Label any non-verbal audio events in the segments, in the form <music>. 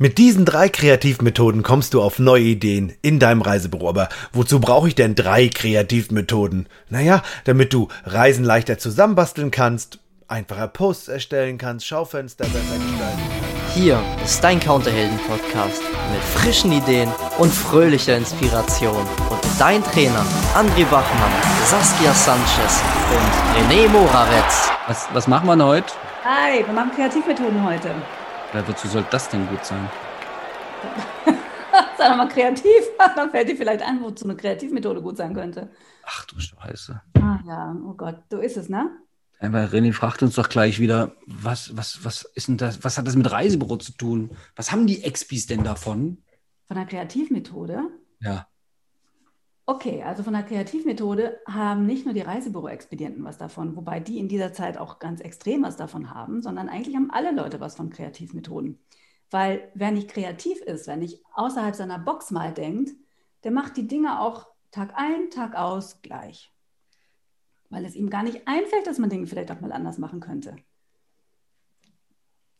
Mit diesen drei Kreativmethoden kommst du auf neue Ideen in deinem Reisebüro. Aber wozu brauche ich denn drei Kreativmethoden? Naja, damit du Reisen leichter zusammenbasteln kannst, einfacher Posts erstellen kannst, Schaufenster besser gestalten kannst. Hier ist dein Counterhelden-Podcast mit frischen Ideen und fröhlicher Inspiration. Und dein Trainer André Bachmann, Saskia Sanchez und René Moravetz. Was, was machen wir denn heute? Hi, wir machen Kreativmethoden heute. Ja, wozu soll das denn gut sein? <laughs> Sei doch mal kreativ. <laughs> Dann fällt dir vielleicht ein, wozu eine Kreativmethode gut sein könnte. Ach du Scheiße. Ah ja, oh Gott, so ist es, ne? Aber René fragt uns doch gleich wieder, was, was, was ist denn das, was hat das mit Reisebüro zu tun? Was haben die Expis denn davon? Von der Kreativmethode? Ja. Okay, also von der Kreativmethode haben nicht nur die Reisebüro-Expedienten was davon, wobei die in dieser Zeit auch ganz extrem was davon haben, sondern eigentlich haben alle Leute was von Kreativmethoden. Weil wer nicht kreativ ist, wer nicht außerhalb seiner Box mal denkt, der macht die Dinge auch Tag ein, Tag aus gleich. Weil es ihm gar nicht einfällt, dass man Dinge vielleicht auch mal anders machen könnte.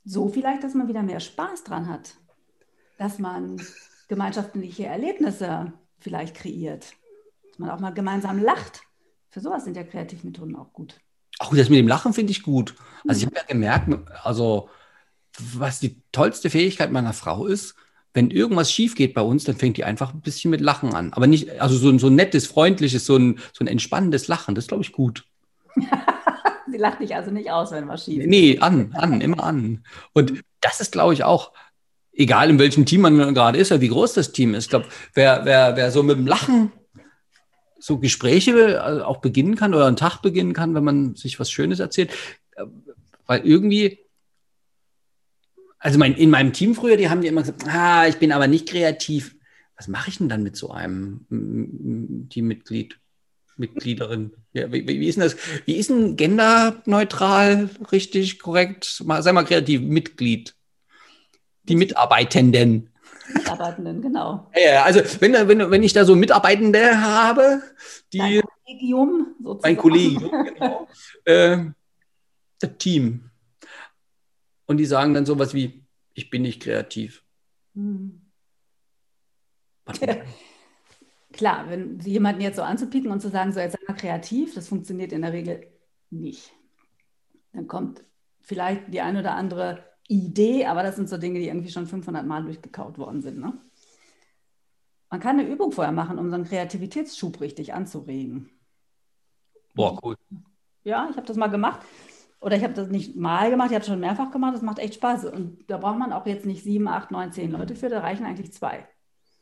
So vielleicht, dass man wieder mehr Spaß dran hat, dass man gemeinschaftliche Erlebnisse vielleicht kreiert, dass man auch mal gemeinsam lacht. Für sowas sind ja Kreativmethoden auch gut. Auch das mit dem Lachen finde ich gut. Also ich habe ja gemerkt, also was die tollste Fähigkeit meiner Frau ist, wenn irgendwas schief geht bei uns, dann fängt die einfach ein bisschen mit Lachen an. Aber nicht, also so ein, so ein nettes, freundliches, so ein, so ein entspannendes Lachen, das glaube ich gut. <laughs> Sie lacht dich also nicht aus, wenn was schief ist. Nee, an, an, immer an. Und das ist, glaube ich, auch, egal in welchem Team man gerade ist oder wie groß das Team ist. Ich glaube, wer, wer, wer so mit dem Lachen so Gespräche äh, auch beginnen kann oder einen Tag beginnen kann, wenn man sich was Schönes erzählt, äh, weil irgendwie also mein, in meinem Team früher, die haben die immer gesagt, ah, ich bin aber nicht kreativ. Was mache ich denn dann mit so einem Teammitglied, Mitgliederin? Ja, wie, wie, ist denn das? Wie ist denn genderneutral, richtig, korrekt? Sei mal kreativ, Mitglied. Die Mitarbeitenden. Mitarbeitenden, genau. Ja, also wenn, wenn, wenn ich da so Mitarbeitende habe, die. Dein Kollegium sozusagen. Mein Kollegium, genau. <laughs> äh, das Team. Und die sagen dann sowas wie, ich bin nicht kreativ. Hm. <laughs> Klar, wenn jemanden jetzt so anzupicken und zu sagen, so jetzt sei mal kreativ, das funktioniert in der Regel nicht. Dann kommt vielleicht die eine oder andere Idee, aber das sind so Dinge, die irgendwie schon 500 Mal durchgekaut worden sind. Ne? Man kann eine Übung vorher machen, um so einen Kreativitätsschub richtig anzuregen. Boah, cool. Ja, ich habe das mal gemacht. Oder ich habe das nicht mal gemacht, ich habe es schon mehrfach gemacht, das macht echt Spaß. Und da braucht man auch jetzt nicht sieben, acht, neun, zehn Leute für, da reichen eigentlich zwei.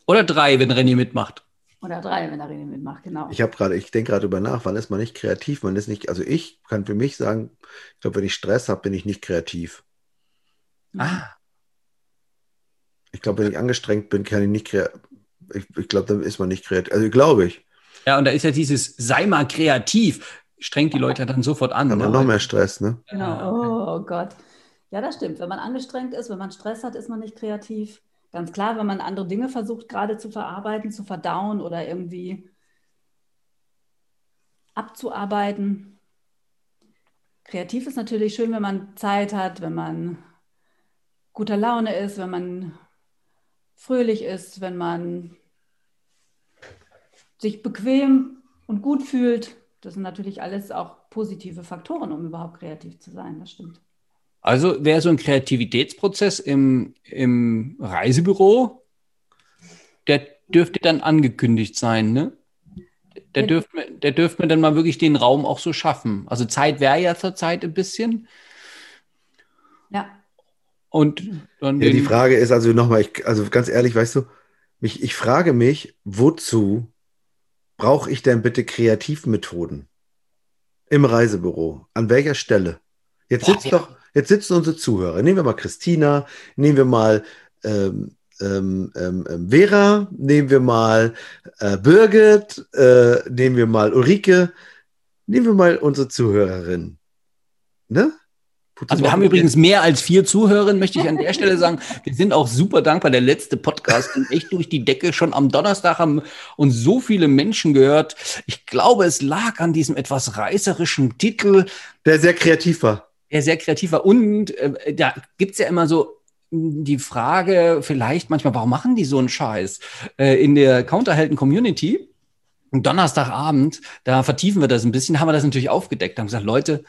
Oder drei, wenn René mitmacht. Oder drei, wenn René mitmacht, genau. Ich habe gerade, ich denke gerade über nach, wann ist man nicht kreativ? Man ist nicht, also ich kann für mich sagen, ich glaube, wenn ich Stress habe, bin ich nicht kreativ. Ah. Ich glaube, wenn ich angestrengt bin, kann ich nicht kreativ. Ich, ich glaube, dann ist man nicht kreativ. Also glaube ich. Ja, und da ist ja dieses, sei mal kreativ strengt die Leute dann sofort an. Dann ne? noch mehr Stress, ne? Genau. Oh Gott. Ja, das stimmt. Wenn man angestrengt ist, wenn man Stress hat, ist man nicht kreativ. Ganz klar, wenn man andere Dinge versucht, gerade zu verarbeiten, zu verdauen oder irgendwie abzuarbeiten. Kreativ ist natürlich schön, wenn man Zeit hat, wenn man guter Laune ist, wenn man fröhlich ist, wenn man sich bequem und gut fühlt. Das sind natürlich alles auch positive Faktoren, um überhaupt kreativ zu sein. Das stimmt. Also wäre so ein Kreativitätsprozess im, im Reisebüro, der dürfte dann angekündigt sein, ne? Der dürfte, der dürfte mir dann mal wirklich den Raum auch so schaffen. Also Zeit wäre ja zurzeit ein bisschen. Ja. Und dann ja, die Frage ist also nochmal, also ganz ehrlich, weißt du, mich, ich frage mich, wozu brauche ich denn bitte Kreativmethoden im Reisebüro? An welcher Stelle? Jetzt sitzt doch, jetzt sitzen unsere Zuhörer. Nehmen wir mal Christina, nehmen wir mal ähm, ähm, ähm, ähm Vera, nehmen wir mal äh, Birgit, äh, nehmen wir mal Ulrike, nehmen wir mal unsere Zuhörerin. Ne? Also wir haben übrigens mehr als vier Zuhörerinnen, möchte ich an der Stelle sagen. Wir sind auch super dankbar. Der letzte Podcast ging echt durch die Decke. Schon am Donnerstag haben uns so viele Menschen gehört. Ich glaube, es lag an diesem etwas reißerischen Titel. Der sehr kreativ war. Der sehr kreativ war. Und äh, da gibt's ja immer so die Frage vielleicht manchmal, warum machen die so einen Scheiß? Äh, in der Counterhelden-Community, Donnerstagabend, da vertiefen wir das ein bisschen, haben wir das natürlich aufgedeckt, haben gesagt, Leute,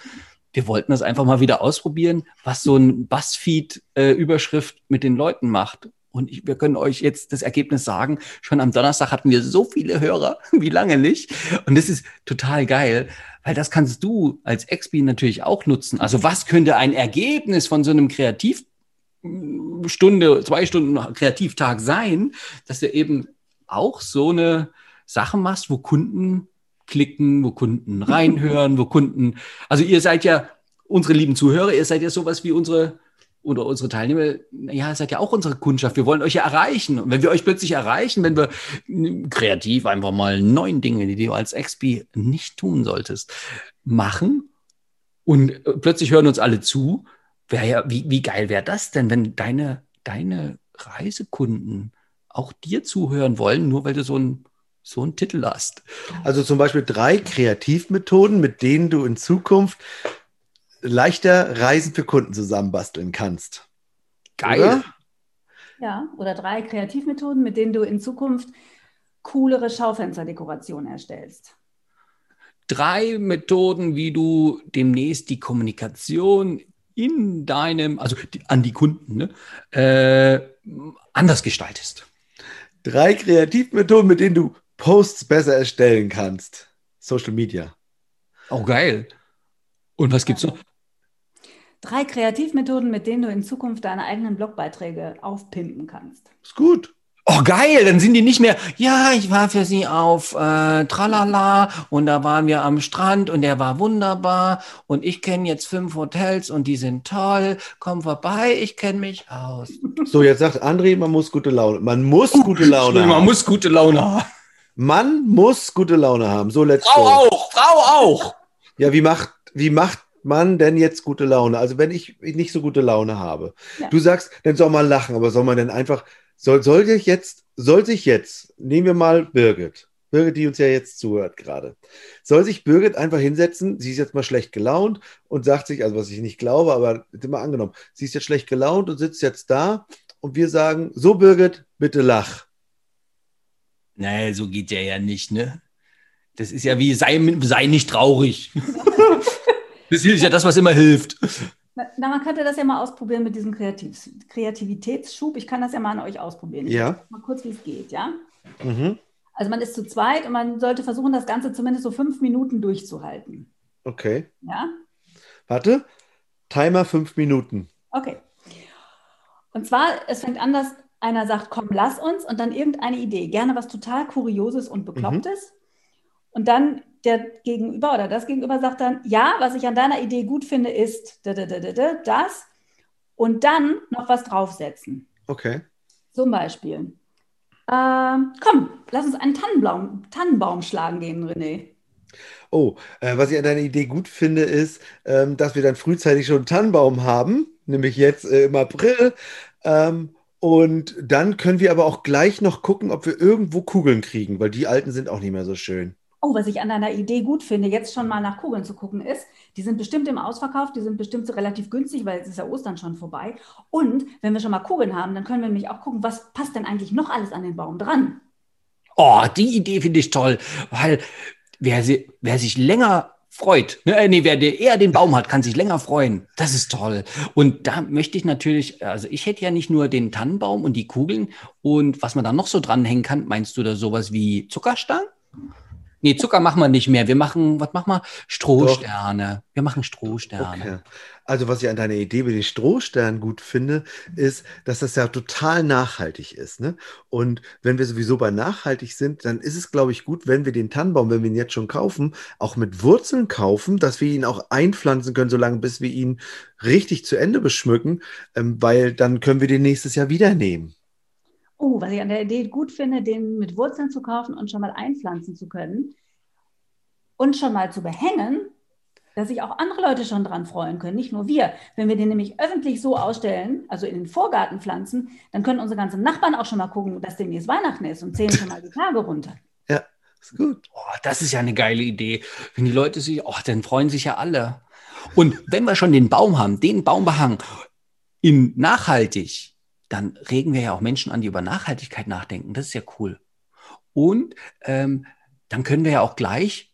wir wollten das einfach mal wieder ausprobieren, was so ein Buzzfeed-Überschrift äh, mit den Leuten macht. Und ich, wir können euch jetzt das Ergebnis sagen. Schon am Donnerstag hatten wir so viele Hörer, <laughs> wie lange nicht. Und das ist total geil, weil das kannst du als Expi natürlich auch nutzen. Also was könnte ein Ergebnis von so einem Kreativstunde, zwei Stunden Kreativtag sein, dass du eben auch so eine Sache machst, wo Kunden klicken, wo Kunden reinhören, wo Kunden, also ihr seid ja unsere lieben Zuhörer, ihr seid ja sowas wie unsere oder unsere Teilnehmer, ja, seid ja auch unsere Kundschaft. Wir wollen euch ja erreichen. Und wenn wir euch plötzlich erreichen, wenn wir kreativ einfach mal neun Dinge, die du als XP nicht tun solltest, machen und äh, plötzlich hören uns alle zu, wäre ja, wie, wie geil wäre das denn, wenn deine, deine Reisekunden auch dir zuhören wollen, nur weil du so ein so einen Titel hast. Also zum Beispiel drei Kreativmethoden, mit denen du in Zukunft leichter Reisen für Kunden zusammenbasteln kannst. Geil. Oder? Ja, oder drei Kreativmethoden, mit denen du in Zukunft coolere Schaufensterdekorationen erstellst. Drei Methoden, wie du demnächst die Kommunikation in deinem, also die, an die Kunden, ne, äh, anders gestaltest. Drei Kreativmethoden, mit denen du Posts besser erstellen kannst. Social Media. Oh, geil. Und was gibt's noch? Drei Kreativmethoden, mit denen du in Zukunft deine eigenen Blogbeiträge aufpimpen kannst. Ist gut. Oh, geil, dann sind die nicht mehr, ja, ich war für sie auf äh, Tralala und da waren wir am Strand und der war wunderbar und ich kenne jetzt fünf Hotels und die sind toll, komm vorbei, ich kenne mich aus. So, jetzt sagt André, man muss gute Laune, man muss gute Laune haben. Man muss gute Laune haben. Man muss gute Laune haben. So, let's Frau go. auch, Frau auch. Ja, wie macht, wie macht man denn jetzt gute Laune? Also, wenn ich nicht so gute Laune habe. Ja. Du sagst, dann soll man lachen, aber soll man denn einfach, soll, soll ich jetzt, soll sich jetzt, nehmen wir mal Birgit. Birgit, die uns ja jetzt zuhört gerade. Soll sich Birgit einfach hinsetzen, sie ist jetzt mal schlecht gelaunt und sagt sich, also was ich nicht glaube, aber immer angenommen, sie ist jetzt schlecht gelaunt und sitzt jetzt da und wir sagen, so Birgit, bitte lach. Nee, so geht der ja nicht, ne? Das ist ja wie, sei, sei nicht traurig. <laughs> das ist ja das, was immer hilft. Na, man könnte das ja mal ausprobieren mit diesem Kreativ Kreativitätsschub. Ich kann das ja mal an euch ausprobieren. Ich ja. Mal kurz, wie es geht, ja? Mhm. Also man ist zu zweit und man sollte versuchen, das Ganze zumindest so fünf Minuten durchzuhalten. Okay. Ja? Warte. Timer fünf Minuten. Okay. Und zwar, es fängt an, dass einer sagt, komm, lass uns und dann irgendeine Idee, gerne was total Kurioses und Beklopptes. Mhm. Und dann der Gegenüber oder das Gegenüber sagt dann, ja, was ich an deiner Idee gut finde, ist das und dann noch was draufsetzen. Okay. Zum Beispiel. Ähm, komm, lass uns einen Tannenbaum, Tannenbaum schlagen gehen, René. Oh, äh, was ich an deiner Idee gut finde, ist, ähm, dass wir dann frühzeitig schon einen Tannenbaum haben, nämlich jetzt äh, im April. Ähm, und dann können wir aber auch gleich noch gucken, ob wir irgendwo Kugeln kriegen, weil die alten sind auch nicht mehr so schön. Oh, was ich an deiner Idee gut finde, jetzt schon mal nach Kugeln zu gucken, ist, die sind bestimmt im Ausverkauf, die sind bestimmt relativ günstig, weil jetzt ist ja Ostern schon vorbei. Und wenn wir schon mal Kugeln haben, dann können wir nämlich auch gucken, was passt denn eigentlich noch alles an den Baum dran. Oh, die Idee finde ich toll, weil wer, sie, wer sich länger freut. Ne, äh, nee, wer eher den Baum hat, kann sich länger freuen. Das ist toll. Und da möchte ich natürlich, also ich hätte ja nicht nur den Tannenbaum und die Kugeln und was man da noch so dranhängen kann, meinst du da sowas wie Zuckerstangen? Nee, Zucker machen wir nicht mehr. Wir machen, was machen wir? Strohsterne. Doch. Wir machen Strohsterne. Okay. Also, was ich an deiner Idee mit den Strohsternen gut finde, ist, dass das ja total nachhaltig ist. Ne? Und wenn wir sowieso bei nachhaltig sind, dann ist es, glaube ich, gut, wenn wir den Tannenbaum, wenn wir ihn jetzt schon kaufen, auch mit Wurzeln kaufen, dass wir ihn auch einpflanzen können, solange bis wir ihn richtig zu Ende beschmücken, ähm, weil dann können wir den nächstes Jahr wieder nehmen. Oh, was ich an der Idee gut finde, den mit Wurzeln zu kaufen und schon mal einpflanzen zu können und schon mal zu behängen, dass sich auch andere Leute schon dran freuen können, nicht nur wir. Wenn wir den nämlich öffentlich so ausstellen, also in den Vorgarten pflanzen, dann können unsere ganzen Nachbarn auch schon mal gucken, dass demnächst Weihnachten ist und zählen schon mal die Tage runter. <laughs> Ja, ist gut. Oh, das ist ja eine geile Idee. Wenn die Leute sich, oh, dann freuen sich ja alle. Und wenn wir schon den Baum haben, den Baumbehang, in nachhaltig, dann regen wir ja auch Menschen an, die über Nachhaltigkeit nachdenken. Das ist ja cool. Und ähm, dann können wir ja auch gleich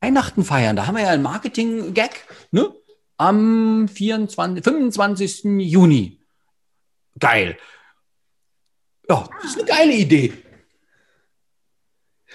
Weihnachten feiern. Da haben wir ja einen Marketing-Gag, ne? Am 24, 25. Juni. Geil. Ja, das ist eine geile Idee.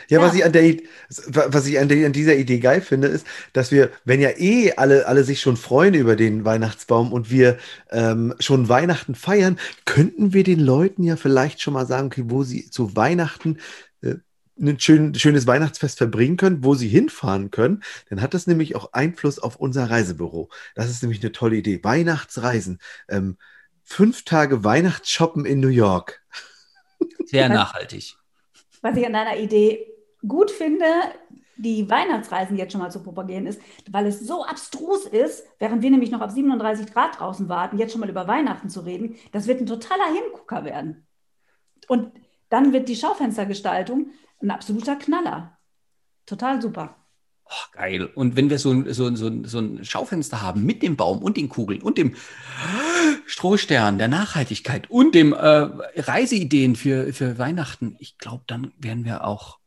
Ja, was ich an der, was ich an, der, an dieser Idee geil finde, ist, dass wir, wenn ja eh alle, alle sich schon freuen über den Weihnachtsbaum und wir ähm, schon Weihnachten feiern, könnten wir den Leuten ja vielleicht schon mal sagen, okay, wo sie zu Weihnachten äh, ein schön, schönes Weihnachtsfest verbringen können, wo sie hinfahren können, dann hat das nämlich auch Einfluss auf unser Reisebüro. Das ist nämlich eine tolle Idee. Weihnachtsreisen. Ähm, fünf Tage Weihnachtsshoppen in New York. Sehr nachhaltig. Was ich an deiner Idee gut finde, die Weihnachtsreisen jetzt schon mal zu propagieren, ist, weil es so abstrus ist, während wir nämlich noch auf 37 Grad draußen warten, jetzt schon mal über Weihnachten zu reden, das wird ein totaler Hingucker werden. Und dann wird die Schaufenstergestaltung ein absoluter Knaller. Total super. Oh, geil. Und wenn wir so, so, so, so ein Schaufenster haben mit dem Baum und den Kugeln und dem Strohstern der Nachhaltigkeit und dem äh, Reiseideen für, für Weihnachten, ich glaube, dann werden wir auch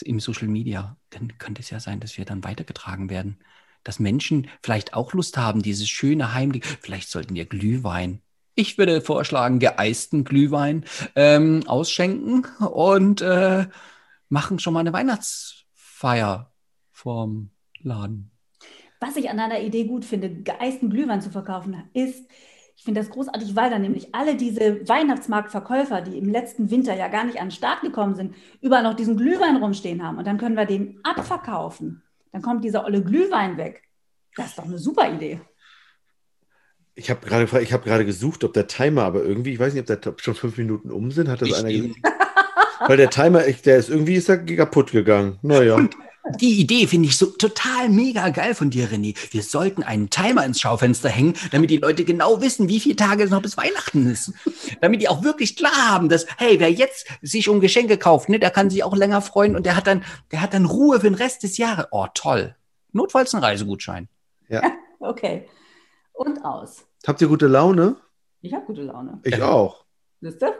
im Social Media, dann könnte es ja sein, dass wir dann weitergetragen werden. Dass Menschen vielleicht auch Lust haben, dieses schöne Heimlich. Vielleicht sollten wir Glühwein ich würde vorschlagen, geeisten Glühwein ähm, ausschenken und äh, machen schon mal eine Weihnachtsfeier vorm Laden. Was ich an deiner Idee gut finde, geeisten Glühwein zu verkaufen, ist, ich finde das großartig, weil dann nämlich alle diese Weihnachtsmarktverkäufer, die im letzten Winter ja gar nicht an den Start gekommen sind, überall noch diesen Glühwein rumstehen haben. Und dann können wir den abverkaufen. Dann kommt dieser olle Glühwein weg. Das ist doch eine super Idee. Ich habe gerade ich habe gerade gesucht, ob der Timer, aber irgendwie, ich weiß nicht, ob da schon fünf Minuten um sind, hat das ich einer gesagt. Weil der Timer, der ist irgendwie ist er kaputt gegangen. Naja. Die Idee finde ich so total mega geil von dir, René. Wir sollten einen Timer ins Schaufenster hängen, damit die Leute genau wissen, wie viele Tage es noch bis Weihnachten ist. damit die auch wirklich klar haben, dass, hey, wer jetzt sich um Geschenke kauft, ne, der kann sich auch länger freuen und der hat dann, der hat dann Ruhe für den Rest des Jahres. Oh, toll. Notfalls ein Reisegutschein. Ja. <laughs> okay und aus. Habt ihr gute Laune? Ich habe gute Laune. Ich auch. Wisst ihr?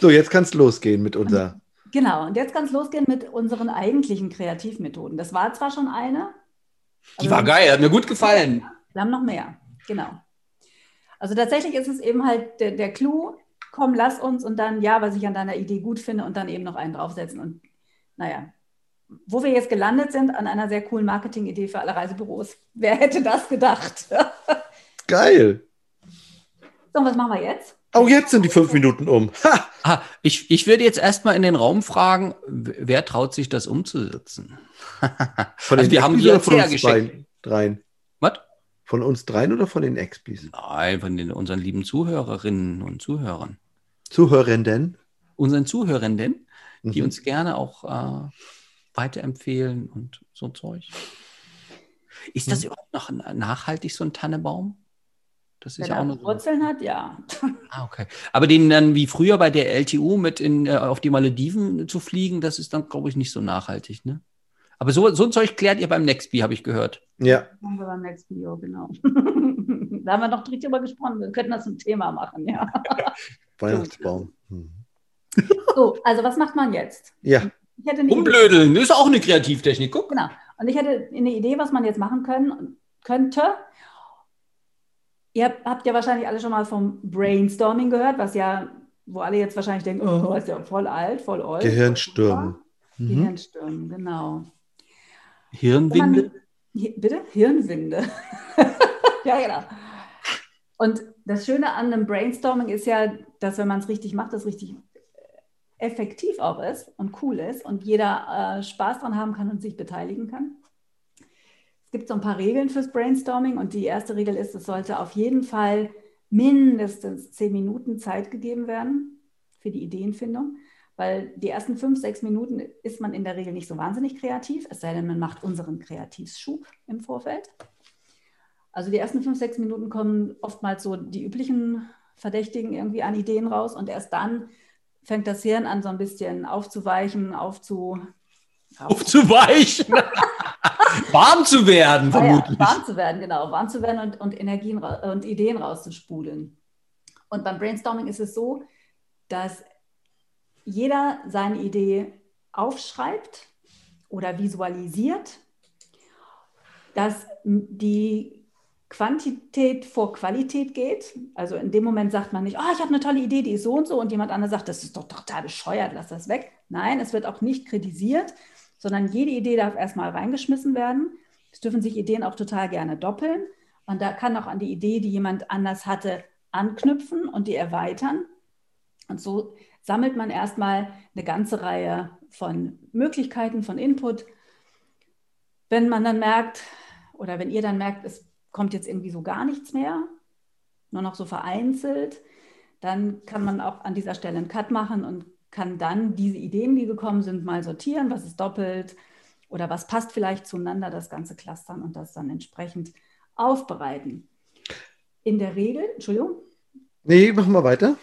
so, jetzt kann es losgehen mit unserer. <laughs> Genau, und jetzt kann es losgehen mit unseren eigentlichen Kreativmethoden. Das war zwar schon eine. Die war geil, hat mir gut gefallen. Wir haben noch mehr, genau. Also tatsächlich ist es eben halt der, der Clou, komm, lass uns und dann, ja, was ich an deiner Idee gut finde und dann eben noch einen draufsetzen. Und naja, wo wir jetzt gelandet sind, an einer sehr coolen Marketing-Idee für alle Reisebüros. Wer hätte das gedacht? <laughs> Geil. So, und was machen wir jetzt? Oh, jetzt sind die fünf Minuten um. Ha! Ah, ich, ich würde jetzt erstmal in den Raum fragen, wer traut sich das umzusetzen? <laughs> Von also den wir haben hier von uns dreien, dreien. Was? Von uns dreien oder von den Expis? Nein, von den, unseren lieben Zuhörerinnen und Zuhörern. Zuhörenden? Unseren Zuhörenden, die mhm. uns gerne auch äh, weiterempfehlen und so Zeug. Ist das mhm. überhaupt noch nachhaltig, so ein Tannebaum? Das ist Wenn ja auch noch Wurzeln so. hat, ja. Ah, okay. Aber den dann wie früher bei der LTU mit in, äh, auf die Malediven zu fliegen, das ist dann, glaube ich, nicht so nachhaltig, ne? Aber so, so ein Zeug klärt ihr beim Nextbee, habe ich gehört. Ja. Haben wir beim Nextbee, ja, genau. <laughs> da haben wir noch direkt drüber gesprochen. Wir könnten das ein Thema machen, ja. <laughs> Weihnachtsbaum. Hm. So, also was macht man jetzt? Ja. Umblödeln, Idee. ist auch eine Kreativtechnik. Guck. Genau. Und ich hätte eine Idee, was man jetzt machen können, könnte. Ihr habt ja wahrscheinlich alle schon mal vom Brainstorming gehört, was ja, wo alle jetzt wahrscheinlich denken, oh, ist ja voll alt, voll alt. Gehirnstürme. Mhm. Gehirnstürme, genau. Hirnwinde? bitte? Hirnwinde. <laughs> ja, genau. Und das Schöne an einem Brainstorming ist ja, dass wenn man es richtig macht, das richtig effektiv auch ist und cool ist und jeder äh, Spaß dran haben kann und sich beteiligen kann. Es gibt so ein paar Regeln fürs Brainstorming und die erste Regel ist, es sollte auf jeden Fall mindestens zehn Minuten Zeit gegeben werden für die Ideenfindung, weil die ersten fünf, sechs Minuten ist man in der Regel nicht so wahnsinnig kreativ, es sei denn, man macht unseren Kreativschub im Vorfeld. Also die ersten fünf, sechs Minuten kommen oftmals so die üblichen Verdächtigen irgendwie an Ideen raus und erst dann fängt das Hirn an, so ein bisschen aufzuweichen, aufzu, aufzuweichen. <laughs> warm zu werden, Ah ja, vermutlich. warm zu werden, genau. Warm zu werden und, und Energien und Ideen rauszuspudeln. Und beim Brainstorming ist es so, dass jeder seine Idee aufschreibt oder visualisiert, dass die Quantität vor Qualität geht. Also in dem Moment sagt man nicht, oh, ich habe eine tolle Idee, die ist so und so, und jemand anderes sagt, das ist doch total bescheuert, lass das weg. Nein, es wird auch nicht kritisiert, sondern jede Idee darf erstmal reingeschmissen werden. Es dürfen sich Ideen auch total gerne doppeln. Und da kann auch an die Idee, die jemand anders hatte, anknüpfen und die erweitern. Und so sammelt man erstmal eine ganze Reihe von Möglichkeiten, von Input. Wenn man dann merkt, oder wenn ihr dann merkt, es kommt jetzt irgendwie so gar nichts mehr, nur noch so vereinzelt, dann kann man auch an dieser Stelle einen Cut machen und kann dann diese Ideen, die gekommen sind, mal sortieren, was ist doppelt oder was passt vielleicht zueinander, das Ganze clustern und das dann entsprechend aufbereiten. In der Regel, Entschuldigung, Nee, machen wir weiter.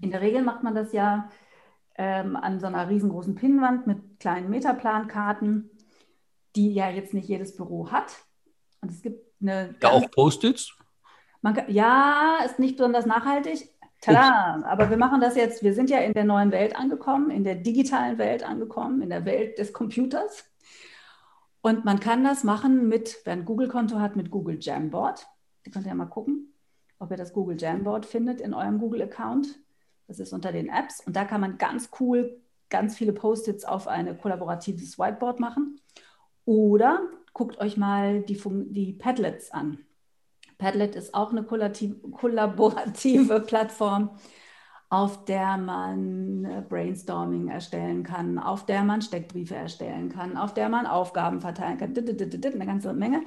in der Regel macht man das ja ähm, an so einer riesengroßen Pinnwand mit kleinen Metaplankarten, die ja jetzt nicht jedes Büro hat. Und es gibt eine Ja, auch Post-its. man kann, ja, ist nicht besonders nachhaltig. Tada! Aber wir machen das jetzt, wir sind ja in der neuen Welt angekommen, in der digitalen Welt angekommen, in der Welt des Computers. Und man kann das machen mit, wer ein Google-Konto hat, mit Google Jamboard. Da könnt ihr ja mal gucken, ob ihr das Google Jamboard findet in eurem Google-Account. Das ist unter den Apps. Und da kann man ganz cool ganz viele Post-its auf ein kollaboratives Whiteboard machen. Oder guckt euch mal die, die Padlets an. Padlet ist auch eine kollaborative <laughs> Plattform, auf der man äh, Brainstorming erstellen kann, auf der man Steckbriefe erstellen kann, auf der man Aufgaben verteilen kann, eine ganze Menge.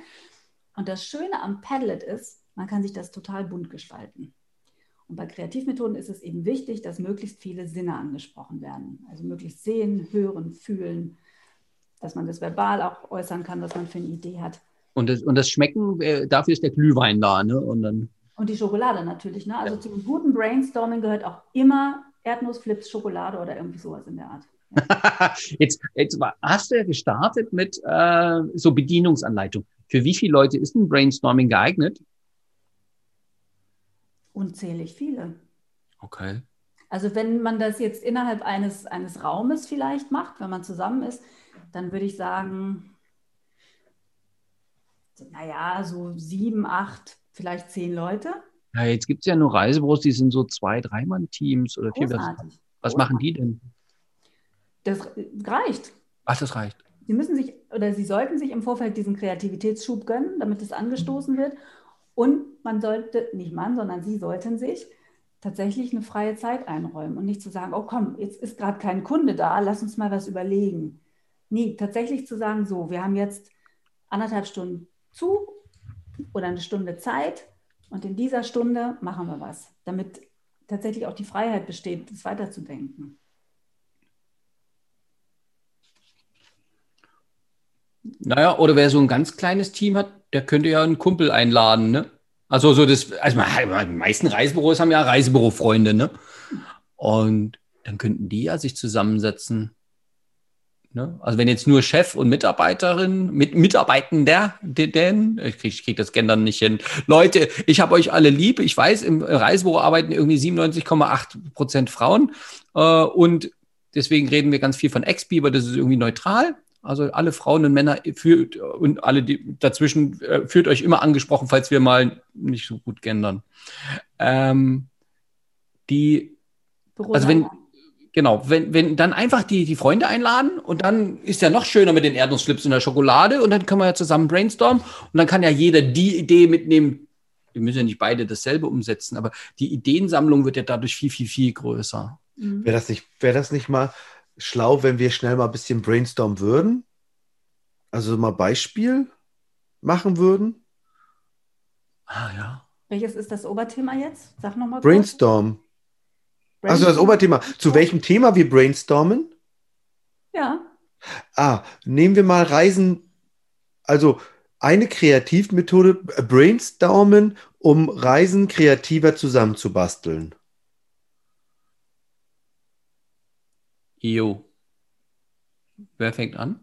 Und das Schöne am Padlet ist, man kann sich das total bunt gestalten. Und bei Kreativmethoden ist es eben wichtig, dass möglichst viele Sinne angesprochen werden. Also möglichst sehen, hören, fühlen, dass man das verbal auch äußern kann, was man für eine Idee hat. Und das, und das Schmecken, äh, dafür ist der Glühwein da, ne? Und dann, Und die Schokolade natürlich. Ne? Also zum guten Brainstorming gehört auch immer Erdnussflips, Schokolade oder irgendwie sowas in der Art. <laughs> jetzt, jetzt war- hast du ja gestartet mit äh, so Bedienungsanleitung. Für wie viele Leute ist ein Brainstorming geeignet? Unzählig viele. Okay. Also wenn man das jetzt innerhalb eines, eines Raumes vielleicht macht, wenn man zusammen ist, dann würde ich sagen, naja, so sieben, acht, vielleicht zehn Leute. Ja, jetzt gibt es ja nur Reisebüros, die sind so zwei, dreimann-Teams oder vier. Was, was machen die denn? Das reicht. Ach, das reicht. Sie müssen sich oder Sie sollten sich im Vorfeld diesen Kreativitätsschub gönnen, damit es angestoßen wird. Und man sollte, nicht man, sondern Sie sollten sich tatsächlich eine freie Zeit einräumen und nicht zu sagen, oh komm, jetzt ist gerade kein Kunde da, lass uns mal was überlegen. Nee, tatsächlich zu sagen, so, wir haben jetzt anderthalb Stunden zu oder eine Stunde Zeit und in dieser Stunde machen wir was, damit tatsächlich auch die Freiheit besteht, das weiterzudenken. Naja, oder wer so ein ganz kleines Team hat, der könnte ja einen Kumpel einladen, ne? Also so das, also die meisten Reisebüros haben ja Reisebürofreunde, ne? Und dann könnten die ja sich zusammensetzen. Ne? Also wenn jetzt nur Chef und Mitarbeiterin, mit Mitarbeitender, de- denn, ich kriege krieg das Gendern nicht hin. Leute, ich habe euch alle lieb. Ich weiß, im Reisebüro arbeiten irgendwie 97,8 Prozent Frauen. Äh, und deswegen reden wir ganz viel von Expi, aber das ist irgendwie neutral. Also alle Frauen und Männer führt und alle die dazwischen äh, führt euch immer angesprochen, falls wir mal nicht so gut gendern. Ähm, die, Also wenn- genau, wenn, wenn dann einfach die, die Freunde einladen und dann ist ja noch schöner mit den Erdnussflips und der Schokolade und dann können wir ja zusammen brainstormen und dann kann ja jeder die Idee mitnehmen. Wir müssen ja nicht beide dasselbe umsetzen, aber die Ideensammlung wird ja dadurch viel, viel, viel größer. Mhm. Wäre das, nicht, wär das nicht mal schlau, wenn wir schnell mal ein bisschen brainstormen würden? Also mal Beispiel machen würden? Ah ja. Welches ist das Oberthema jetzt? Sag nochmal. Brainstorm. Also das Oberthema. Zu welchem Thema wir brainstormen? Ja, Ah, nehmen wir mal Reisen. Also eine Kreativmethode, äh, brainstormen, um Reisen kreativer zusammenzubasteln. Jo. Wer fängt an?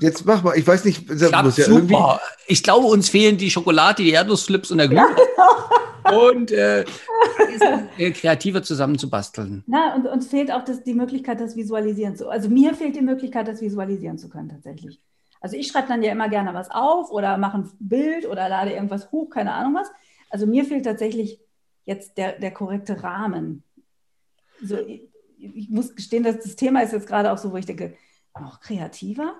Jetzt mach mal, ich weiß nicht, das Klappt muss ja super. irgendwie. Ich glaube, uns fehlen die Schokolade, die Erdnussflips und der Glühwein. <laughs> und äh, äh, kreativer zusammenzubasteln. Na, und uns fehlt auch das, die Möglichkeit, das visualisieren zu Also mir fehlt die Möglichkeit, das visualisieren zu können tatsächlich. Also ich schreibe dann ja immer gerne was auf oder mache ein Bild oder lade irgendwas hoch, keine Ahnung was. Also mir fehlt tatsächlich jetzt der, der korrekte Rahmen. So, ich, ich muss gestehen, dass das Thema ist jetzt gerade auch so, wo ich denke, auch kreativer,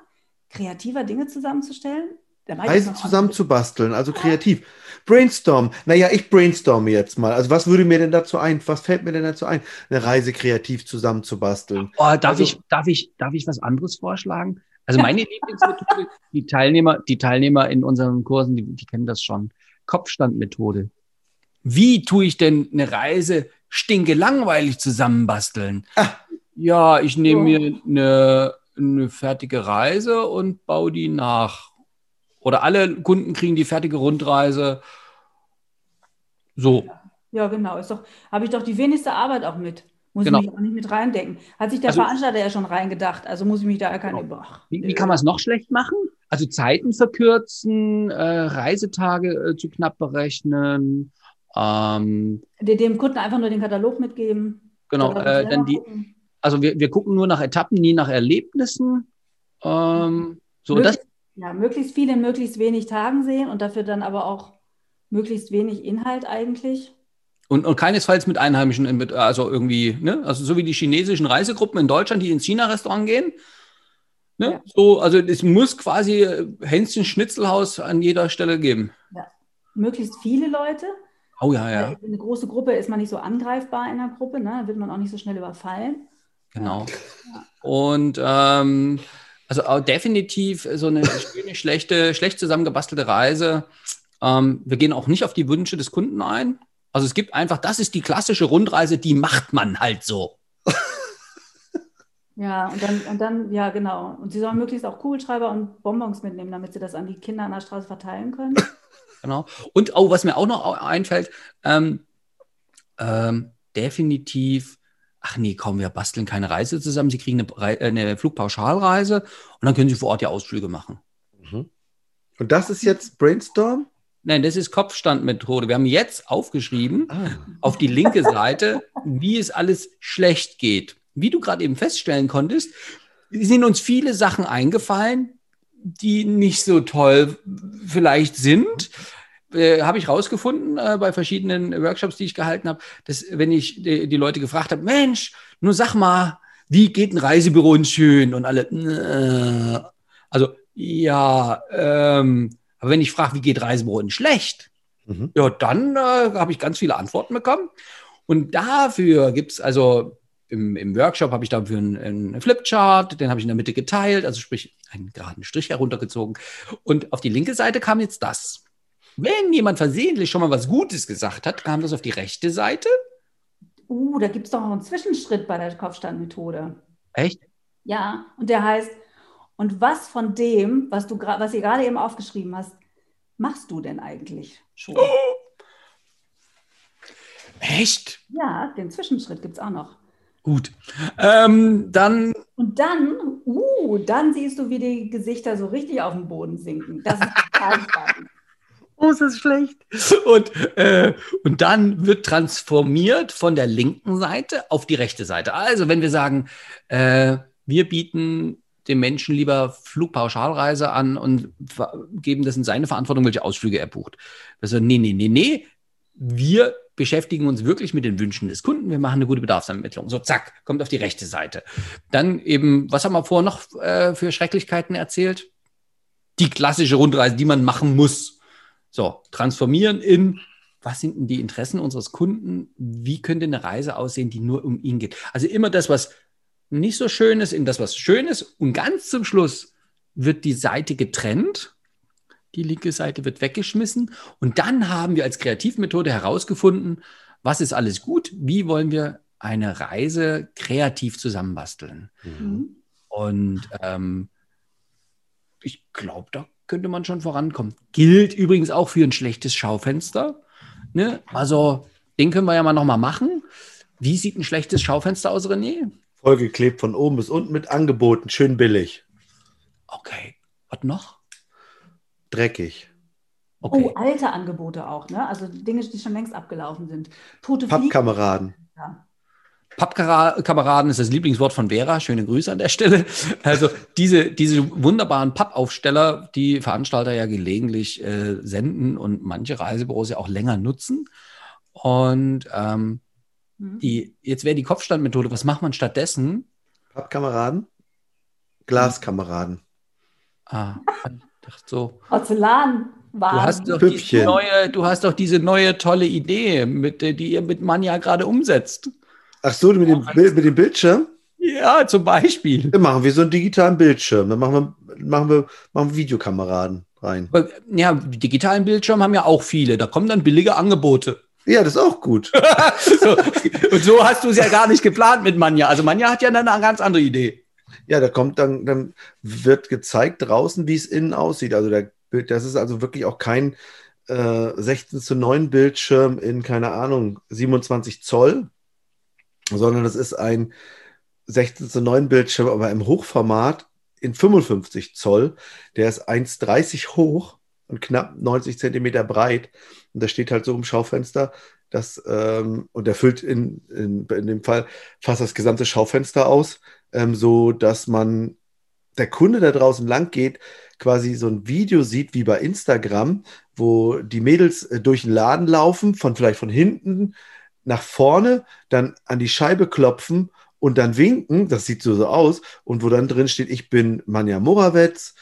kreativer Dinge zusammenzustellen. Da mache ich Reise das noch zusammen zu basteln, also kreativ. Brainstorm. Naja, ich brainstorme jetzt mal. Also was würde mir denn dazu ein, was fällt mir denn dazu ein, eine Reise kreativ zusammen zu basteln? Oh, darf, Also- ich, darf, ich, darf ich was anderes vorschlagen? Also meine <laughs> Lieblingsmethode, die Teilnehmer, die Teilnehmer in unseren Kursen, die, die kennen das schon. Kopfstandmethode. Wie tue ich denn eine Reise stinke langweilig zusammenbasteln? Ah. Ja, ich nehme mir eine, eine fertige Reise und baue die nach. Oder alle Kunden kriegen die fertige Rundreise. So. Ja, genau. Ist doch, habe ich doch die wenigste Arbeit auch mit. Muss Genau. ich mich auch nicht mit reindenken. Hat sich der Also- Veranstalter ja schon reingedacht, also muss ich mich da ja keine. Ach, Wie, wie kann man es noch schlecht machen? Also Zeiten verkürzen, äh, Reisetage äh, zu knapp berechnen. Ähm, De- Dem Kunden einfach nur den Katalog mitgeben. genau, äh, dann die, gucken. Also wir, wir gucken nur nach Etappen, nie nach Erlebnissen. Ähm, so, das, Möglichst, ja, möglichst viel in möglichst wenig Tagen sehen und dafür dann aber auch möglichst wenig Inhalt eigentlich. und, und keinesfalls mit Einheimischen, in- mit, also irgendwie, ne? Also so wie die chinesischen Reisegruppen in Deutschland, die ins China-Restaurant gehen. Ne? Ja. So, also es muss quasi äh, Hänschen Schnitzelhaus an jeder Stelle geben. Möglichst viele Leute. Oh ja, ja, Eine große Gruppe ist man nicht so angreifbar in der Gruppe, ne? Da wird man auch nicht so schnell überfallen. Genau. Und ähm, also auch definitiv so eine <laughs> schöne, schlechte, schlecht zusammengebastelte Reise. Ähm, wir gehen auch nicht auf die Wünsche des Kunden ein. Also es gibt einfach, das ist die klassische Rundreise, die macht man halt so. <laughs> Ja, und dann, und dann, ja, genau. Und sie sollen möglichst auch Kugelschreiber und Bonbons mitnehmen, damit sie das an die Kinder an der Straße verteilen können. <laughs> Genau. Und oh, was mir auch noch einfällt, ähm, ähm, definitiv, ach nee, komm, wir basteln keine Reise zusammen. Sie kriegen eine, äh, eine Flugpauschalreise und dann können Sie vor Ort ja Ausflüge machen. Mhm. Und das ist jetzt Brainstorm? Nein, das ist Kopfstandmethode. Wir haben jetzt aufgeschrieben Ah. auf die linke Seite, wie es alles schlecht geht. Wie du gerade eben feststellen konntest, sind uns viele Sachen eingefallen, die nicht so toll vielleicht sind. Äh, habe ich rausgefunden äh, bei verschiedenen Workshops, die ich gehalten habe, dass wenn ich die, die Leute gefragt habe, Mensch, nur sag mal, wie geht ein Reisebüro in schön? Und alle, äh, also ja, ähm, aber wenn ich frage, wie geht Reisebüro in schlecht? Mhm. Ja, dann äh, habe ich ganz viele Antworten bekommen. Und dafür gibt es also im, im Workshop habe ich dafür einen, einen Flipchart, den habe ich in der Mitte geteilt, also sprich einen geraden Strich heruntergezogen. Und auf die linke Seite kam jetzt das. Wenn jemand versehentlich schon mal was Gutes gesagt hat, kam das auf die rechte Seite. Uh, da gibt es doch noch einen Zwischenschritt bei der Kopfstandmethode. Echt? Ja, und der heißt, und was von dem, was du was ihr gerade eben aufgeschrieben hast, machst du denn eigentlich schon? <gasps> Echt? Ja, den Zwischenschritt gibt es auch noch. Gut. Ähm, dann, Und dann, uh, dann siehst du, wie die Gesichter so richtig auf den Boden sinken. Das ist total spannend. Oh, ist schlecht. Und, äh, und dann wird transformiert von der linken Seite auf die rechte Seite. Also, wenn wir sagen, äh, wir bieten dem Menschen lieber Flugpauschalreise an und geben das in seine Verantwortung, welche Ausflüge er bucht. Also, nee, nee, nee, nee. Wir beschäftigen uns wirklich mit den Wünschen des Kunden. Wir machen eine gute Bedarfsermittlung. So, zack, kommt auf die rechte Seite. Dann eben, was haben wir vorher noch äh, für Schrecklichkeiten erzählt? Die klassische Rundreise, die man machen muss. So, transformieren in, was sind denn die Interessen unseres Kunden? Wie könnte eine Reise aussehen, die nur um ihn geht? Also immer das, was nicht so schön ist, in das, was schön ist. Und ganz zum Schluss wird die Seite getrennt. Die linke Seite wird weggeschmissen. Und dann haben wir als Kreativmethode herausgefunden, was ist alles gut? Wie wollen wir eine Reise kreativ zusammenbasteln? Mhm. Und ähm, ich glaube, da könnte man schon vorankommen. Gilt übrigens auch für ein schlechtes Schaufenster. Ne? Also, den können wir ja mal nochmal machen. Wie sieht ein schlechtes Schaufenster aus, René? Vollgeklebt von oben bis unten mit Angeboten, schön billig. Okay. Was noch? Dreckig. Okay. Oh, alte Angebote auch, ne? Also Dinge, die schon längst abgelaufen sind. Tote. Pappkameraden. Ja. Pappkameraden ist das Lieblingswort von Vera. Schöne Grüße an der Stelle. Also diese, diese wunderbaren Pappaufsteller, die Veranstalter ja gelegentlich äh, senden und manche Reisebüros ja auch länger nutzen. Und ähm, Hm. die, jetzt wäre die Kopfstandmethode. Was macht man stattdessen? Pappkameraden. Glaskameraden. Ah, ich dachte so. Porzellan Du hast, doch Püppchen. diese neue, du hast doch diese neue tolle Idee, mit, die ihr mit Manja gerade umsetzt. Ach so, mit dem, Bild, mit dem Bildschirm? Ja, zum Beispiel. Dann machen wir so einen digitalen Bildschirm. Dann machen wir, machen wir, machen wir Videokameraden rein. Ja, digitalen Bildschirm haben ja auch viele. Da kommen dann billige Angebote. Ja, das ist auch gut. <laughs> So, und so hast du es ja gar nicht geplant mit Manja. Also Manja hat ja dann eine ganz andere Idee. Ja, da kommt dann, dann wird gezeigt draußen, wie es innen aussieht. Also der das ist also wirklich auch kein äh, 16 zu 9 Bildschirm in, keine Ahnung, 27 Zoll, sondern das ist ein 16 zu 9 Bildschirm, aber im Hochformat in 55 Zoll. Der ist 1,30 hoch und knapp 90 Zentimeter breit. Und da steht halt so im Schaufenster, dass, ähm, und der füllt in, in, in dem Fall fast das gesamte Schaufenster aus, ähm, so dass man, der Kunde, der draußen lang geht, quasi so ein Video sieht wie bei Instagram, wo die Mädels äh, durch den Laden laufen, von vielleicht von hinten nach vorne, dann an die Scheibe klopfen und dann winken, das sieht so, aus, und wo dann drin steht, ich bin Manja Morawetz,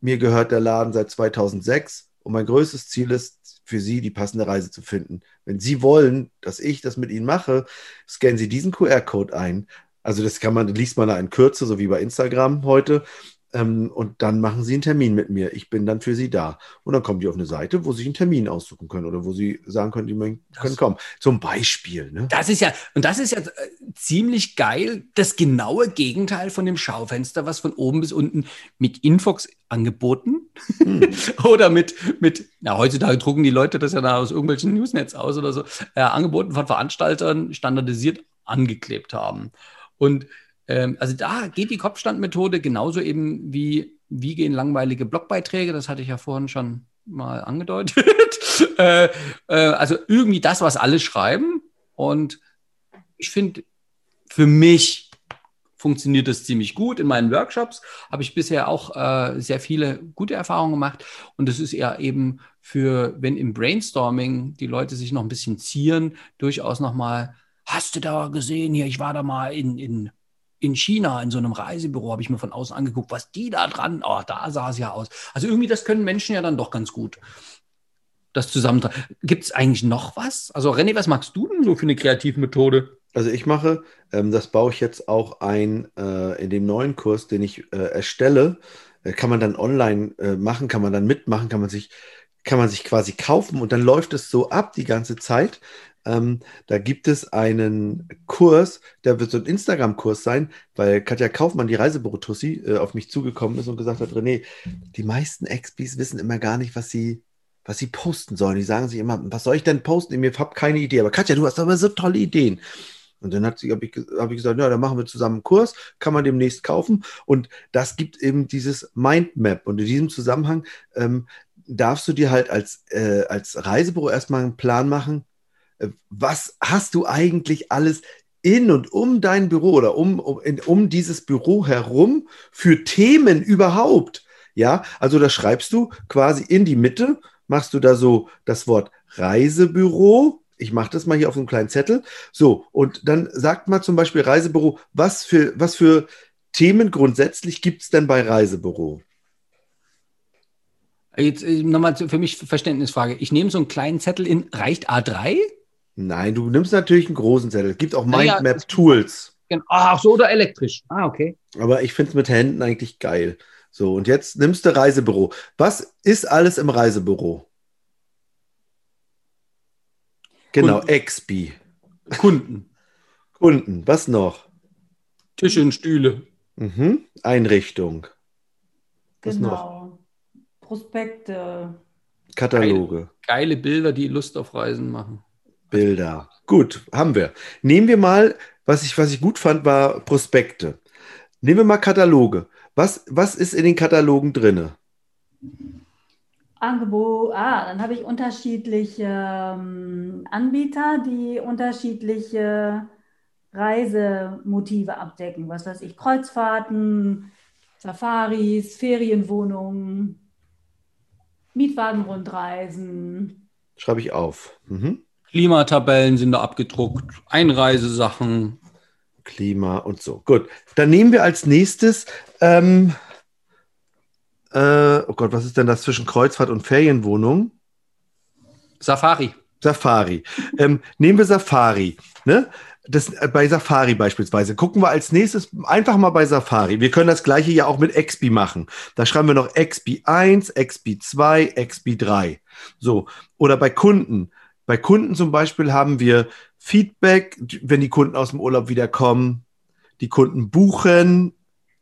mir gehört der Laden seit 2006 und mein größtes Ziel ist, für Sie die passende Reise zu finden. Wenn Sie wollen, dass ich das mit Ihnen mache, scannen Sie diesen QR-Code ein. Also das kann man, liest man da in Kürze, so wie bei Instagram heute. Ähm, und dann machen Sie einen Termin mit mir. Ich bin dann für Sie da. Und dann kommen die auf eine Seite, wo Sie einen Termin aussuchen können oder wo Sie sagen können, die können Das- kommen. Zum Beispiel. Ne? Das ist ja, und das ist ja äh, ziemlich geil, das genaue Gegenteil von dem Schaufenster, was von oben bis unten mit Infox angeboten Hm. <laughs> oder mit, mit, na, heutzutage drucken die Leute das ja da aus irgendwelchen Newsnets aus oder so, äh, angeboten von Veranstaltern standardisiert angeklebt haben. Und ähm, also da geht die Kopfstandmethode genauso eben wie, wie gehen langweilige Blogbeiträge, das hatte ich ja vorhin schon mal angedeutet. <laughs> äh, äh, also irgendwie das, was alle schreiben. Und ich finde, für mich funktioniert das ziemlich gut. In meinen Workshops habe ich bisher auch äh, sehr viele gute Erfahrungen gemacht. Und das ist eher eben für, wenn im Brainstorming die Leute sich noch ein bisschen zieren, durchaus nochmal, hast du da gesehen hier, ich war da mal in, in, in China in so einem Reisebüro, habe ich mir von außen angeguckt, was die da dran, oh, da sah es ja aus. Also irgendwie, das können Menschen ja dann doch ganz gut. Das zusammentragen. Gibt es eigentlich noch was? Also René, was magst du denn so für eine Kreativmethode? Also ich mache, ähm, das baue ich jetzt auch ein äh, in dem neuen Kurs, den ich äh, erstelle. Äh, kann man dann online äh, machen, kann man dann mitmachen, kann man sich, kann man sich quasi kaufen und dann läuft es so ab die ganze Zeit. Ähm, da gibt es einen Kurs, der wird so ein Instagram-Kurs sein, weil Katja Kaufmann, die Reisebüro-Tussi, äh, auf mich zugekommen ist und gesagt hat, René, die meisten Expis wissen immer gar nicht, was sie, was sie posten sollen. Die sagen sich immer, was soll ich denn posten? Ich habe keine Idee. Aber Katja, du hast aber so tolle Ideen. Und dann habe ich, hab ich gesagt, ja, dann machen wir zusammen einen Kurs, kann man demnächst kaufen. Und das gibt eben dieses Mindmap. Und in diesem Zusammenhang ähm, darfst du dir halt als, äh, als Reisebüro erstmal einen Plan machen, was hast du eigentlich alles in und um dein Büro oder um, um, um dieses Büro herum für Themen überhaupt? Ja, also da schreibst du quasi in die Mitte, machst du da so das Wort Reisebüro. Ich mache das mal hier auf einem kleinen Zettel. So, und dann sagt mal zum Beispiel Reisebüro, was für, was für Themen grundsätzlich gibt es denn bei Reisebüro? Jetzt äh, nochmal für mich Verständnisfrage. Ich nehme so einen kleinen Zettel in, reicht A3? Nein, du nimmst natürlich einen großen Zettel. Es gibt auch Mindmap-Tools. Gen- Ach so, oder elektrisch. Ah, okay. Aber ich finde es mit Händen eigentlich geil. So, und jetzt nimmst du Reisebüro. Was ist alles im Reisebüro? Genau, Kunden. Expi. Kunden, <laughs> Kunden, was noch? Tische und Stühle. Mhm. Einrichtung, Was noch? Genau. Prospekte. Kataloge, Geile Bilder, die Lust auf Reisen machen. Bilder. Gut, haben wir. Nehmen wir mal, was ich, was ich gut fand, war Prospekte. Nehmen wir mal Kataloge. Was, was ist in den Katalogen drinne? Angebot, ah, dann habe ich unterschiedliche ähm, Anbieter, die unterschiedliche Reisemotive abdecken. Was weiß ich, Kreuzfahrten, Safaris, Ferienwohnungen, Mietwagenrundreisen. Schreibe ich auf. Mhm. Klimatabellen sind da abgedruckt, Einreisesachen. Klima und so. Gut. Dann nehmen wir als nächstes, ähm, äh, oh Gott, was ist denn das zwischen Kreuzfahrt und Ferienwohnung? Safari. Safari. Ähm, nehmen wir Safari. Ne? Das, äh, bei Safari beispielsweise. Gucken wir als nächstes einfach mal bei Safari. Wir können das gleiche ja auch mit XB machen. Da schreiben wir noch XB 1, XB 2, XB 3. So. Oder bei Kunden. Bei Kunden zum Beispiel haben wir Feedback, wenn die Kunden aus dem Urlaub wiederkommen, die Kunden buchen,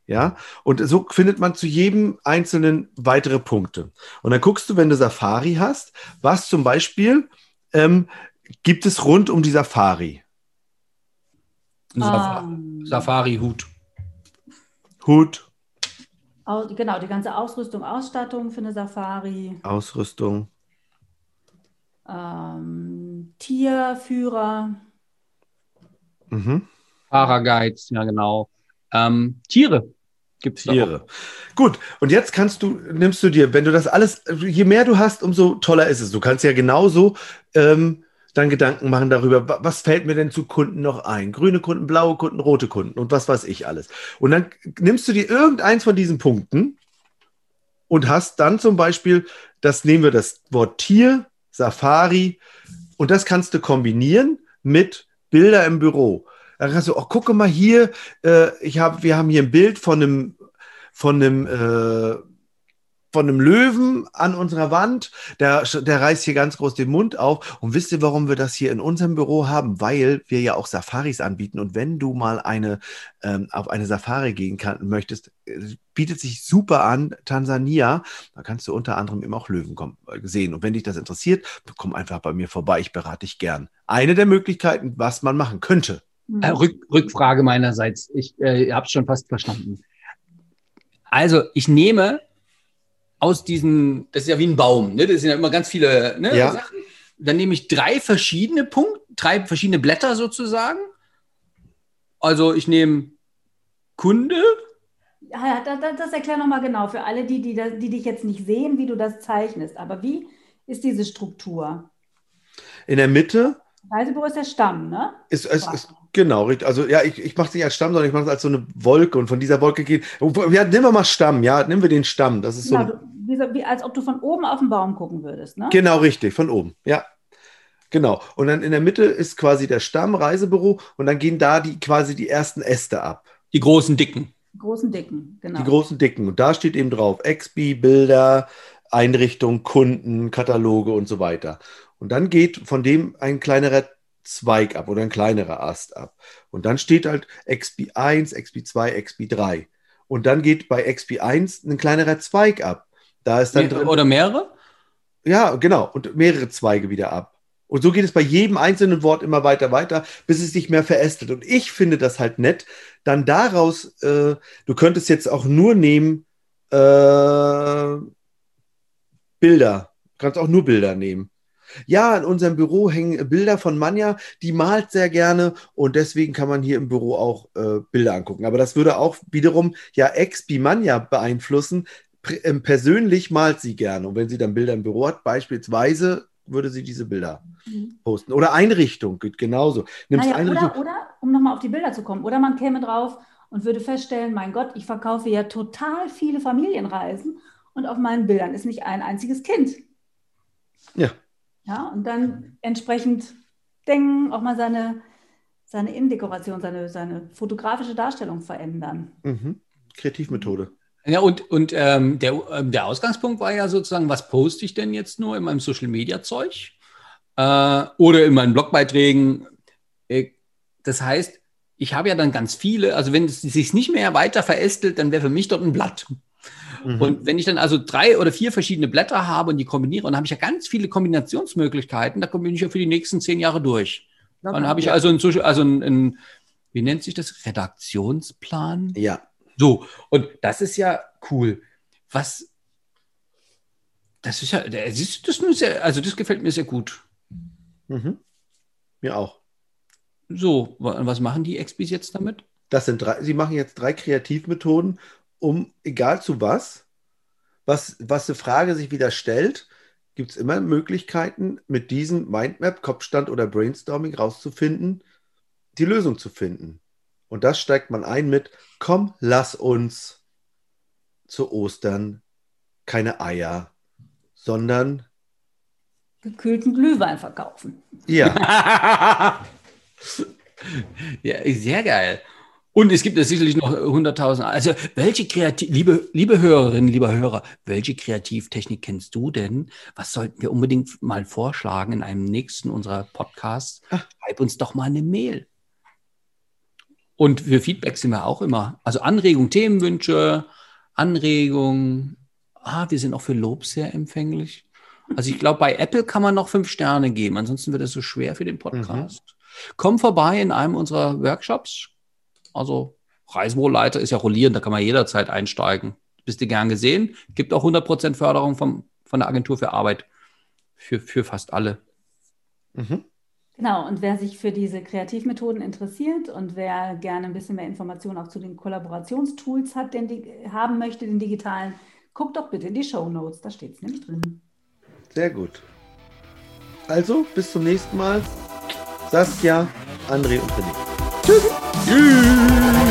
ja, und so findet man zu jedem einzelnen weitere Punkte. Und dann guckst du, wenn du Safari hast, was zum Beispiel ähm, gibt es rund um die Safari? Saf um. Safari-Hut. Hut. Genau, die ganze Ausrüstung, Ausstattung für eine Safari. Ausrüstung ähm, Tierführer. Mhm. Fahrerguides, ja genau. Ähm, Tiere gibt es Tiere. Gut, und jetzt kannst du, nimmst du dir, wenn du das alles, je mehr du hast, umso toller ist es. Du kannst ja genauso ähm, dann Gedanken machen darüber, was fällt mir denn zu Kunden noch ein? Grüne Kunden, blaue Kunden, rote Kunden und was weiß ich alles. Und dann nimmst du dir irgendeins von diesen Punkten und hast dann zum Beispiel, das nehmen wir das Wort Tier, Safari. Und das kannst du kombinieren mit Bilder im Büro. Da kannst du, oh, gucke mal hier, äh, ich hab, wir haben hier ein Bild von einem, von einem äh, von einem Löwen an unserer Wand. Der, der reißt hier ganz groß den Mund auf. Und wisst ihr, warum wir das hier in unserem Büro haben? Weil wir ja auch Safaris anbieten. Und wenn du mal eine, ähm, auf eine Safari gehen kann, möchtest, äh, bietet sich super an, Tansania. Da kannst du unter anderem eben auch Löwen kommen, äh, sehen. Und wenn dich das interessiert, komm einfach bei mir vorbei. Ich berate dich gern. Eine der Möglichkeiten, was man machen könnte. Äh, Rück, Rückfrage meinerseits. Ich äh, habe es schon fast verstanden. Also, ich nehme aus diesen, das ist ja wie ein Baum, ne? das sind ja immer ganz viele ne, ja. Sachen. Dann nehme ich drei verschiedene Punkte, drei verschiedene Blätter sozusagen. Also ich nehme Kunde. Ja, das, das erklär nochmal genau für alle, die, die, die dich jetzt nicht sehen, wie du das zeichnest. Aber wie ist diese Struktur? In der Mitte Reisebüro ist der Stamm, ne? Ist, ist, ist, genau, richtig. Also ja, ich, ich mache es nicht als Stamm, sondern ich mache es als so eine Wolke und von dieser Wolke geht. Ja, nehmen wir mal Stamm, ja, nehmen wir den Stamm. Das ist genau, so. Wie, wie, als ob du von oben auf den Baum gucken würdest, ne? Genau, richtig, von oben, ja. Genau. Und dann in der Mitte ist quasi der Stamm, Reisebüro, und dann gehen da die quasi die ersten Äste ab. Die großen Dicken. Die großen Dicken, genau. Die großen Dicken. Und da steht eben drauf: XB, Bilder, Einrichtung, Kunden, Kataloge und so weiter. Und dann geht von dem ein kleinerer Zweig ab oder ein kleinerer Ast ab. Und dann steht halt XB1, XB2, XB3. Und dann geht bei XB1 ein kleinerer Zweig ab. Da ist dann drin, Oder mehrere? Ja, genau. Und mehrere Zweige wieder ab. Und so geht es bei jedem einzelnen Wort immer weiter, weiter, bis es sich mehr verästelt. Und ich finde das halt nett, dann daraus, äh, du könntest jetzt auch nur nehmen, äh, Bilder. Du kannst auch nur Bilder nehmen. Ja, in unserem Büro hängen Bilder von Manja, die malt sehr gerne und deswegen kann man hier im Büro auch äh, Bilder angucken. Aber das würde auch wiederum ja Ex-Bi Manja beeinflussen. Pr äh, persönlich malt sie gerne und wenn sie dann Bilder im Büro hat, beispielsweise würde sie diese Bilder mhm. posten. Oder Einrichtung geht genauso. Nimmst naja, Einrichtung oder, oder, um nochmal auf die Bilder zu kommen, oder man käme drauf und würde feststellen, mein Gott, ich verkaufe ja total viele Familienreisen und auf meinen Bildern ist nicht ein einziges Kind. Ja. Ja, und dann entsprechend denken, auch mal seine, seine Innendekoration, seine, seine fotografische Darstellung verändern. Mhm. Kreativmethode. Ja, und, und ähm, der, ähm, der Ausgangspunkt war ja sozusagen, was poste ich denn jetzt nur in meinem Social Media Zeug äh, oder in meinen Blogbeiträgen? Äh, das heißt, ich habe ja dann ganz viele, also wenn es sich nicht mehr weiter verästelt, dann wäre für mich dort ein Blatt. Mhm. Und wenn ich dann also drei oder vier verschiedene Blätter habe und die kombiniere, dann habe ich ja ganz viele Kombinationsmöglichkeiten, da komme ich ja für die nächsten zehn Jahre durch. Dann habe ich also, ein, also ein, ein, wie nennt sich das, Redaktionsplan? Ja. So, und das ist ja cool. Was, Das ist ja, das ist, das ist sehr, also das gefällt mir sehr gut. Mhm. Mir auch. So, was machen die Expis jetzt damit? Das sind drei, sie machen jetzt drei Kreativmethoden, um egal zu was, was, was eine Frage sich wieder stellt, gibt es immer Möglichkeiten, mit diesem Mindmap, Kopfstand oder Brainstorming rauszufinden, die Lösung zu finden. Und das steigt man ein mit, komm, lass uns zu Ostern keine Eier, sondern gekühlten Glühwein verkaufen. Ja. <laughs> ja, sehr geil. Und es gibt ja sicherlich noch 100.000. Also, welche Kreativ, liebe, liebe Hörerinnen, lieber Hörer, welche Kreativtechnik kennst du denn? Was sollten wir unbedingt mal vorschlagen in einem nächsten unserer Podcasts? Schreib uns doch mal eine Mail. Und für Feedback sind wir auch immer. Also Anregungen, Themenwünsche, Anregungen. Ah, wir sind auch für Lob sehr empfänglich. Also ich glaube, bei Apple kann man noch fünf Sterne geben. Ansonsten wird es so schwer für den Podcast. Mhm. Komm vorbei in einem unserer Workshops. Also Reisebüroleiter ist ja rollierend, da kann man jederzeit einsteigen. Bist du gern gesehen? Gibt auch 100% Förderung vom, von der Agentur für Arbeit für, für fast alle. Mhm. Genau, und wer sich für diese Kreativmethoden interessiert und wer gerne ein bisschen mehr Informationen auch zu den Kollaborationstools hat, den die, haben möchte, den digitalen, guckt doch bitte in die Show Notes, da steht es nämlich drin. Sehr gut. Also, bis zum nächsten Mal. Saskia, André und René. Tschüss. Tschüss.